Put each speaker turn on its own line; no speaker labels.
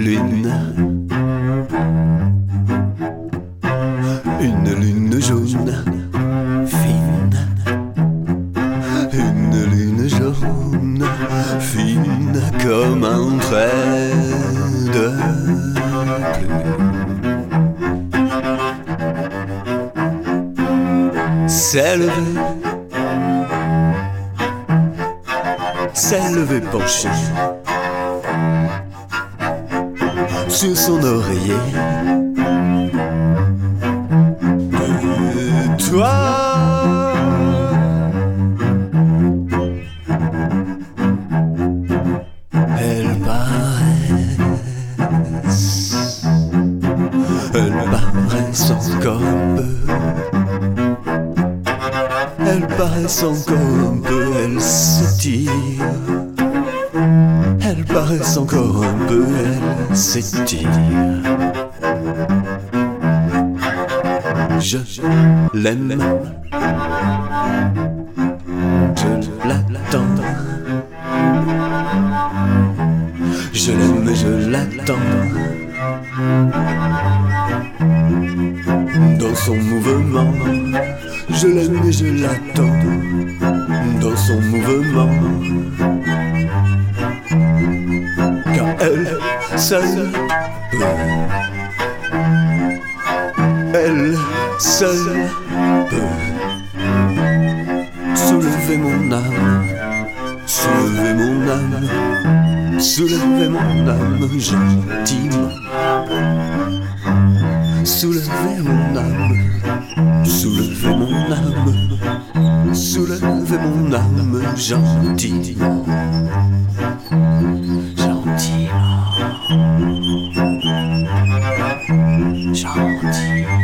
lune. Fine comme un trait de s'est levé penché sur son oreiller. De toi. Elle paraissent, elle paraissent encore un peu. Elle paraissent encore un peu, elle s'étire. Elle paraissent encore un peu, elle s'étire. Je l'aime, je l'attends. Je l'aime, je l'attends. Dans son mouvement, je l'aime et je l'attends. Dans son mouvement. car elle seule peut. Elle seule peut soulever mon âme, soulever mon âme, Soulevez mon âme gentiment. Soulevez mon âme, soulevez mon âme, soulevez mon âme gentiment. Gentiment. Gentiment.